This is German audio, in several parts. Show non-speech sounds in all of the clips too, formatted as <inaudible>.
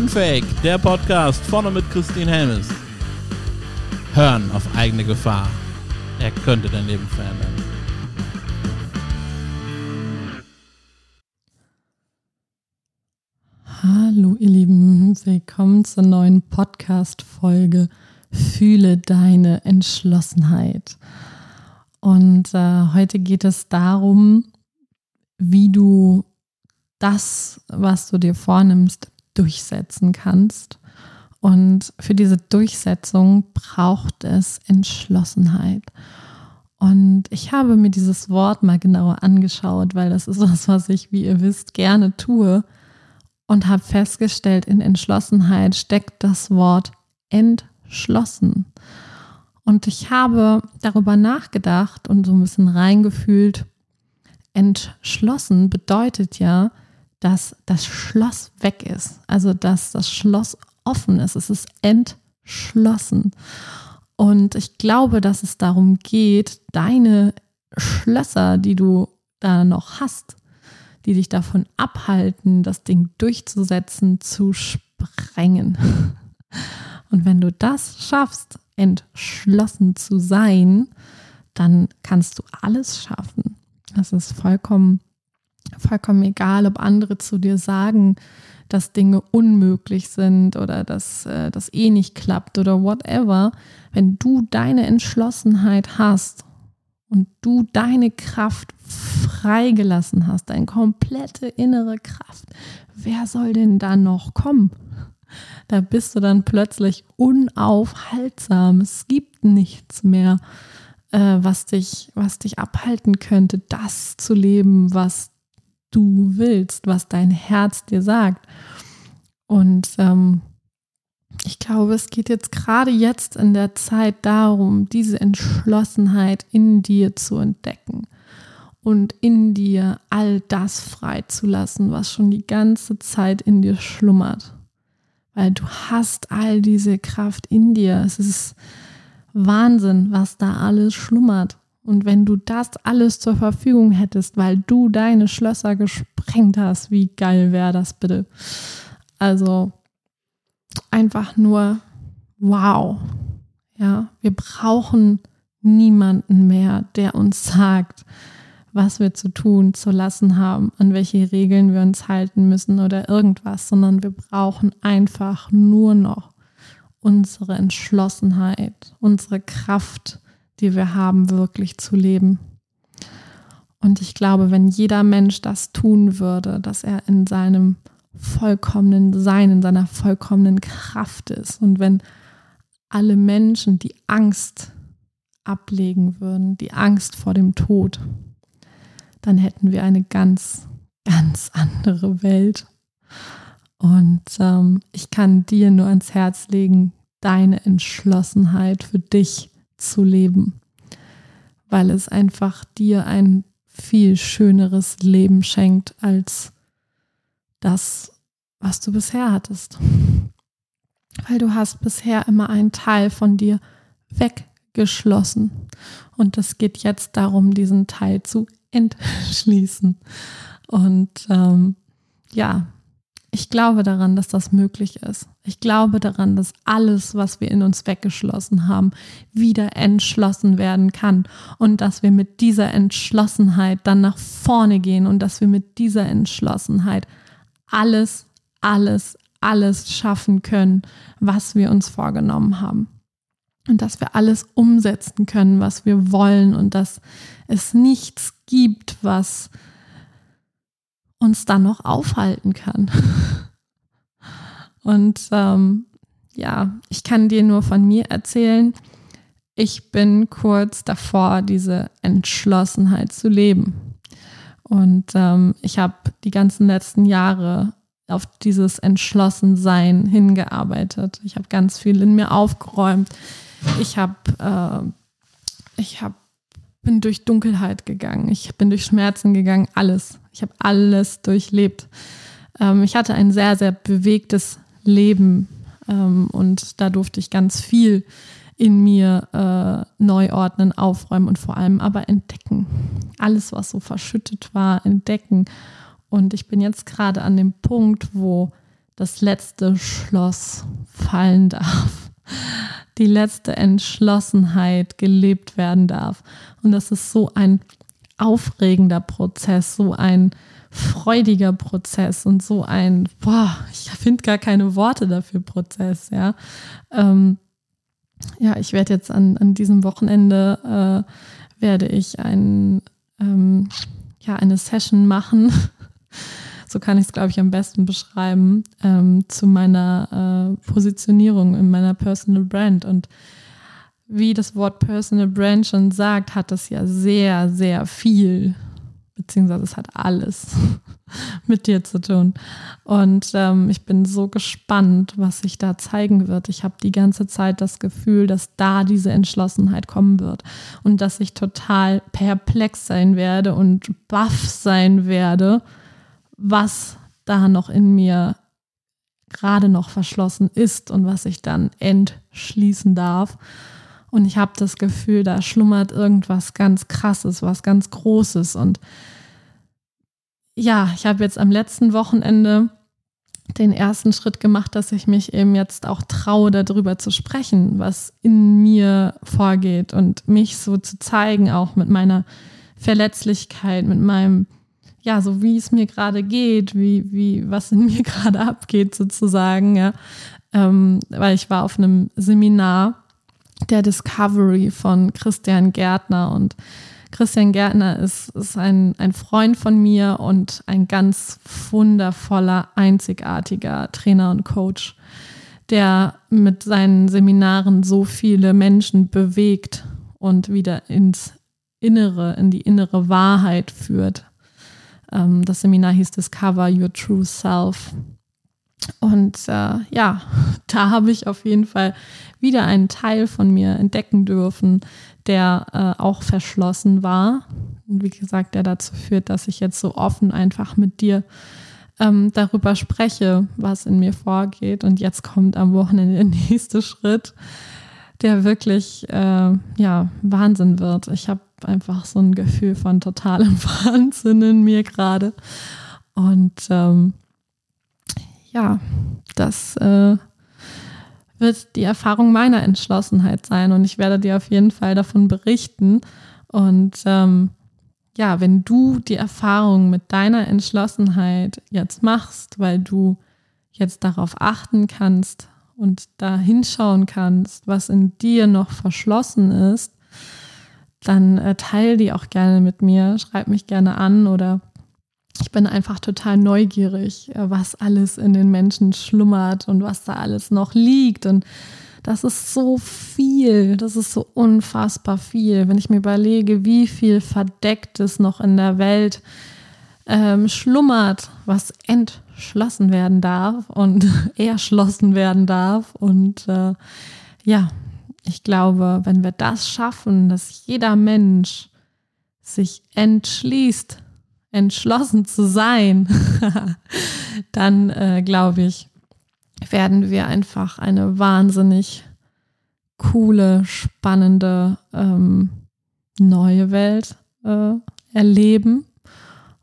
Unfake, der Podcast vorne mit Christine Helmes. Hören auf eigene Gefahr. Er könnte dein Leben verändern. Hallo ihr Lieben, willkommen zur neuen Podcast-Folge Fühle deine Entschlossenheit. Und äh, heute geht es darum, wie du das, was du dir vornimmst, durchsetzen kannst. Und für diese Durchsetzung braucht es Entschlossenheit. Und ich habe mir dieses Wort mal genauer angeschaut, weil das ist was, was ich, wie ihr wisst, gerne tue. Und habe festgestellt, in Entschlossenheit steckt das Wort entschlossen. Und ich habe darüber nachgedacht und so ein bisschen reingefühlt. Entschlossen bedeutet ja, dass das Schloss weg ist. Also, dass das Schloss offen ist. Es ist entschlossen. Und ich glaube, dass es darum geht, deine Schlösser, die du da noch hast, die dich davon abhalten, das Ding durchzusetzen, zu sprengen. <laughs> Und wenn du das schaffst, entschlossen zu sein, dann kannst du alles schaffen. Das ist vollkommen vollkommen egal, ob andere zu dir sagen, dass Dinge unmöglich sind oder dass äh, das eh nicht klappt oder whatever. Wenn du deine Entschlossenheit hast und du deine Kraft freigelassen hast, deine komplette innere Kraft, wer soll denn da noch kommen? Da bist du dann plötzlich unaufhaltsam. Es gibt nichts mehr, äh, was, dich, was dich abhalten könnte, das zu leben, was du willst, was dein Herz dir sagt. Und ähm, ich glaube, es geht jetzt gerade jetzt in der Zeit darum, diese Entschlossenheit in dir zu entdecken und in dir all das freizulassen, was schon die ganze Zeit in dir schlummert. Weil du hast all diese Kraft in dir. Es ist Wahnsinn, was da alles schlummert. Und wenn du das alles zur Verfügung hättest, weil du deine Schlösser gesprengt hast, wie geil wäre das bitte? Also einfach nur wow. Ja, wir brauchen niemanden mehr, der uns sagt, was wir zu tun, zu lassen haben, an welche Regeln wir uns halten müssen oder irgendwas, sondern wir brauchen einfach nur noch unsere Entschlossenheit, unsere Kraft, die wir haben, wirklich zu leben. Und ich glaube, wenn jeder Mensch das tun würde, dass er in seinem vollkommenen Sein, in seiner vollkommenen Kraft ist und wenn alle Menschen die Angst ablegen würden, die Angst vor dem Tod, dann hätten wir eine ganz, ganz andere Welt. Und ähm, ich kann dir nur ans Herz legen, deine Entschlossenheit für dich zu leben, weil es einfach dir ein viel schöneres Leben schenkt als das, was du bisher hattest. Weil du hast bisher immer einen Teil von dir weggeschlossen. Und es geht jetzt darum, diesen Teil zu entschließen. Und ähm, ja, ich glaube daran, dass das möglich ist. Ich glaube daran, dass alles, was wir in uns weggeschlossen haben, wieder entschlossen werden kann und dass wir mit dieser Entschlossenheit dann nach vorne gehen und dass wir mit dieser Entschlossenheit alles, alles, alles schaffen können, was wir uns vorgenommen haben. Und dass wir alles umsetzen können, was wir wollen und dass es nichts gibt, was uns dann noch aufhalten kann. <laughs> Und ähm, ja, ich kann dir nur von mir erzählen, ich bin kurz davor, diese Entschlossenheit zu leben. Und ähm, ich habe die ganzen letzten Jahre auf dieses Entschlossensein hingearbeitet. Ich habe ganz viel in mir aufgeräumt. Ich habe, äh, ich habe, bin durch Dunkelheit gegangen. Ich bin durch Schmerzen gegangen. Alles. Ich habe alles durchlebt. Ähm, ich hatte ein sehr, sehr bewegtes Leben ähm, und da durfte ich ganz viel in mir äh, neu ordnen, aufräumen und vor allem aber entdecken. Alles, was so verschüttet war, entdecken. Und ich bin jetzt gerade an dem Punkt, wo das letzte Schloss fallen darf, die letzte Entschlossenheit gelebt werden darf. Und das ist so ein aufregender Prozess, so ein freudiger Prozess und so ein, boah, ich finde gar keine Worte dafür Prozess, ja. Ähm, ja, ich werde jetzt an, an diesem Wochenende, äh, werde ich ein, ähm, ja, eine Session machen, <laughs> so kann ich es, glaube ich, am besten beschreiben, ähm, zu meiner äh, Positionierung in meiner Personal Brand. Und wie das Wort Personal Brand schon sagt, hat das ja sehr, sehr viel beziehungsweise es hat alles <laughs> mit dir zu tun. Und ähm, ich bin so gespannt, was sich da zeigen wird. Ich habe die ganze Zeit das Gefühl, dass da diese Entschlossenheit kommen wird und dass ich total perplex sein werde und baff sein werde, was da noch in mir gerade noch verschlossen ist und was ich dann entschließen darf. Und ich habe das Gefühl, da schlummert irgendwas ganz Krasses, was ganz Großes. Und ja, ich habe jetzt am letzten Wochenende den ersten Schritt gemacht, dass ich mich eben jetzt auch traue, darüber zu sprechen, was in mir vorgeht und mich so zu zeigen, auch mit meiner Verletzlichkeit, mit meinem, ja, so wie es mir gerade geht, wie, wie, was in <laughs> mir gerade abgeht, sozusagen, ja. Ähm, weil ich war auf einem Seminar der Discovery von Christian Gärtner. Und Christian Gärtner ist, ist ein, ein Freund von mir und ein ganz wundervoller, einzigartiger Trainer und Coach, der mit seinen Seminaren so viele Menschen bewegt und wieder ins Innere, in die innere Wahrheit führt. Ähm, das Seminar hieß Discover Your True Self. Und äh, ja, <laughs> da habe ich auf jeden Fall wieder einen Teil von mir entdecken dürfen, der äh, auch verschlossen war. Und wie gesagt, der dazu führt, dass ich jetzt so offen einfach mit dir ähm, darüber spreche, was in mir vorgeht. Und jetzt kommt am Wochenende der <laughs> nächste Schritt, der wirklich äh, ja, Wahnsinn wird. Ich habe einfach so ein Gefühl von totalem <laughs> Wahnsinn in mir gerade. Und ähm, ja, das äh, wird die Erfahrung meiner Entschlossenheit sein und ich werde dir auf jeden Fall davon berichten. Und ähm, ja, wenn du die Erfahrung mit deiner Entschlossenheit jetzt machst, weil du jetzt darauf achten kannst und da hinschauen kannst, was in dir noch verschlossen ist, dann äh, teile die auch gerne mit mir, schreib mich gerne an oder ich bin einfach total neugierig, äh, was alles in den Menschen schlummert und was da alles noch liegt. Und das ist so viel, das ist so unfassbar viel. Wenn ich mir überlege, wie viel Verdecktes noch in der Welt ähm, schlummert, was entschlossen werden darf und <laughs> erschlossen werden darf. Und äh, ja, ich glaube, wenn wir das schaffen, dass jeder Mensch sich entschließt, entschlossen zu sein, <laughs> dann äh, glaube ich, werden wir einfach eine wahnsinnig coole, spannende ähm, neue Welt äh, erleben.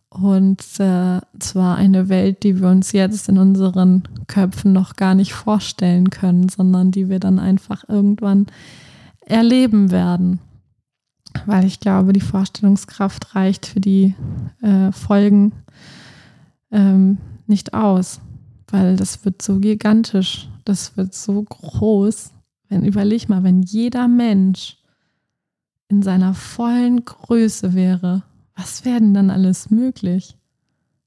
Und äh, zwar eine Welt, die wir uns jetzt in unseren Köpfen noch gar nicht vorstellen können, sondern die wir dann einfach irgendwann erleben werden weil ich glaube, die Vorstellungskraft reicht für die äh, Folgen ähm, nicht aus, weil das wird so gigantisch, das wird so groß. Wenn überleg mal, wenn jeder Mensch in seiner vollen Größe wäre, was wäre denn dann alles möglich?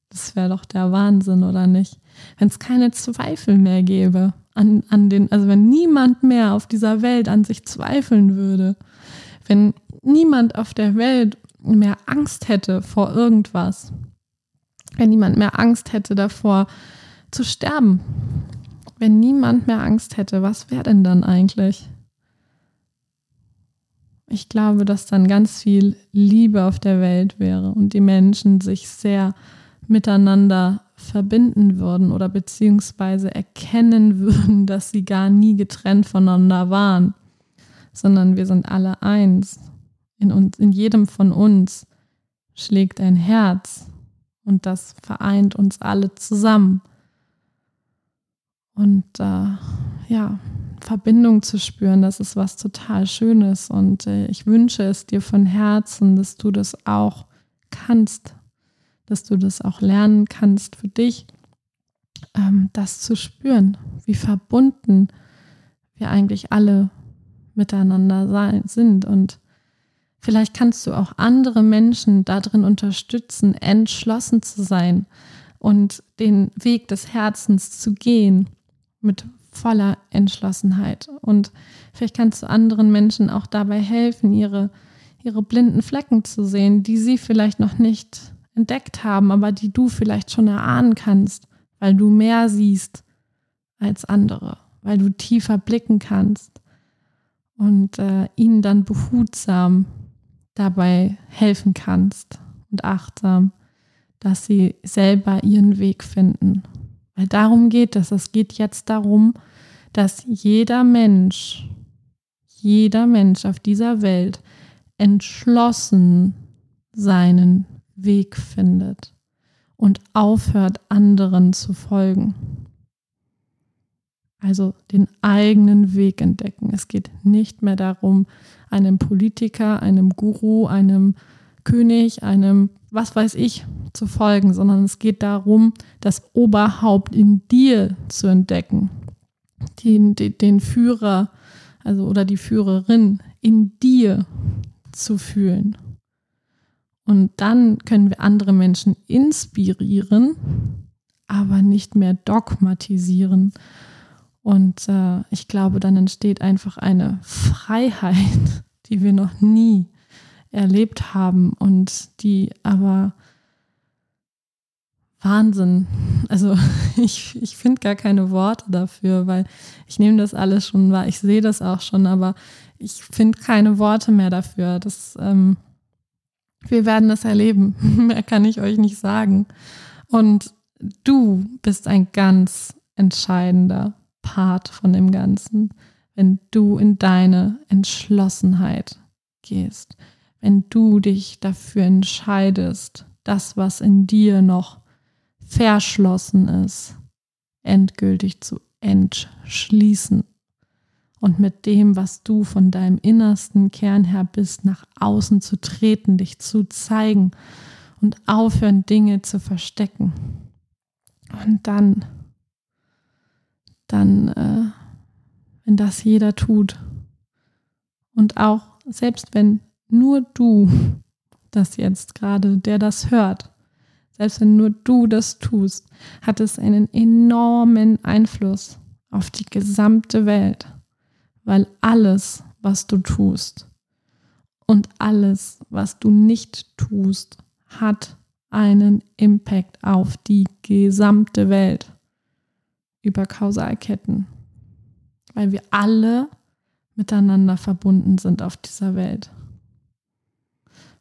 Das wäre doch der Wahnsinn, oder nicht? Wenn es keine Zweifel mehr gäbe an, an den, also wenn niemand mehr auf dieser Welt an sich zweifeln würde, wenn niemand auf der Welt mehr Angst hätte vor irgendwas, wenn niemand mehr Angst hätte davor zu sterben, wenn niemand mehr Angst hätte, was wäre denn dann eigentlich? Ich glaube, dass dann ganz viel Liebe auf der Welt wäre und die Menschen sich sehr miteinander verbinden würden oder beziehungsweise erkennen <laughs> würden, dass sie gar nie getrennt voneinander waren, sondern wir sind alle eins. In, uns, in jedem von uns schlägt ein Herz und das vereint uns alle zusammen. Und äh, ja, Verbindung zu spüren, das ist was total Schönes. Und äh, ich wünsche es dir von Herzen, dass du das auch kannst, dass du das auch lernen kannst für dich, ähm, das zu spüren, wie verbunden wir eigentlich alle miteinander sein, sind. Und vielleicht kannst du auch andere Menschen darin unterstützen, entschlossen zu sein und den Weg des Herzens zu gehen mit voller Entschlossenheit. Und vielleicht kannst du anderen Menschen auch dabei helfen, ihre, ihre blinden Flecken zu sehen, die sie vielleicht noch nicht entdeckt haben, aber die du vielleicht schon erahnen kannst, weil du mehr siehst als andere, weil du tiefer blicken kannst und äh, ihnen dann behutsam dabei helfen kannst und achtsam, dass sie selber ihren Weg finden. Weil darum geht es. Es geht jetzt darum, dass jeder Mensch, jeder Mensch auf dieser Welt entschlossen seinen Weg findet und aufhört, anderen zu folgen. Also den eigenen Weg entdecken. Es geht nicht mehr darum, einem Politiker, einem Guru, einem König, einem was weiß ich zu folgen, sondern es geht darum, das Oberhaupt in dir zu entdecken. Den, den, Führer, also oder die Führerin in dir zu fühlen. Und dann können wir andere Menschen inspirieren, aber nicht mehr dogmatisieren. Und äh, ich glaube, dann entsteht einfach eine Freiheit, <laughs> die wir noch nie erlebt haben und die aber Wahnsinn. Also <laughs> ich, ich finde gar keine Worte dafür, weil ich nehme das alles schon wahr. Ich sehe das auch schon, aber ich finde keine Worte mehr dafür. Das, ähm, wir werden es erleben. <laughs> mehr kann ich euch nicht sagen. Und du bist ein ganz entscheidender Part von dem Ganzen, wenn du in deine Entschlossenheit gehst, wenn du dich dafür entscheidest, das, was in dir noch verschlossen ist, endgültig zu entschließen und mit dem, was du von deinem innersten Kern her bist, nach außen zu treten, dich zu zeigen und aufhören, Dinge zu verstecken. Und dann dann, äh, wenn das jeder tut. Und auch selbst wenn nur du <laughs> das jetzt gerade, der das hört, selbst wenn nur du das tust, hat es einen enormen Einfluss auf die gesamte Welt, weil alles, was du tust und alles, was du nicht tust, hat einen Impact auf die gesamte Welt über Kausalketten, weil wir alle miteinander verbunden sind auf dieser Welt.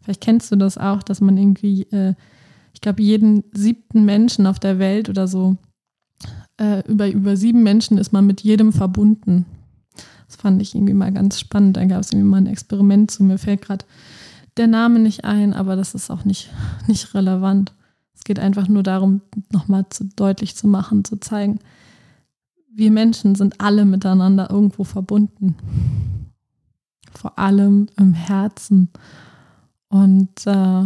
Vielleicht kennst du das auch, dass man irgendwie, äh, ich glaube, jeden siebten Menschen auf der Welt oder so, äh, über, über sieben Menschen ist man mit jedem verbunden. Das fand ich irgendwie mal ganz spannend. Da gab es irgendwie mal ein Experiment zu. Mir fällt gerade der Name nicht ein, aber das ist auch nicht, nicht relevant. Es geht einfach nur darum, nochmal zu, deutlich zu machen, zu zeigen, wir Menschen sind alle miteinander irgendwo verbunden. Vor allem im Herzen. Und äh,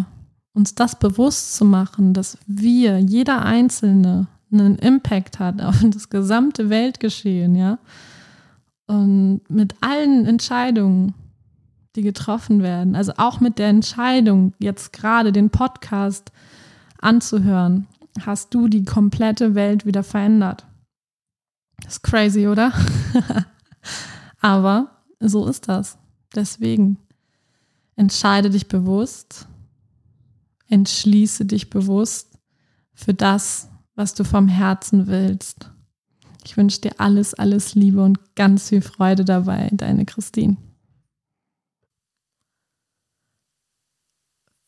uns das bewusst zu machen, dass wir, jeder Einzelne, einen Impact hat auf das gesamte Weltgeschehen, ja. Und mit allen Entscheidungen, die getroffen werden, also auch mit der Entscheidung, jetzt gerade den Podcast anzuhören, hast du die komplette Welt wieder verändert. Das ist crazy, oder? <laughs> Aber so ist das. Deswegen entscheide dich bewusst, entschließe dich bewusst für das, was du vom Herzen willst. Ich wünsche dir alles, alles Liebe und ganz viel Freude dabei, deine Christine.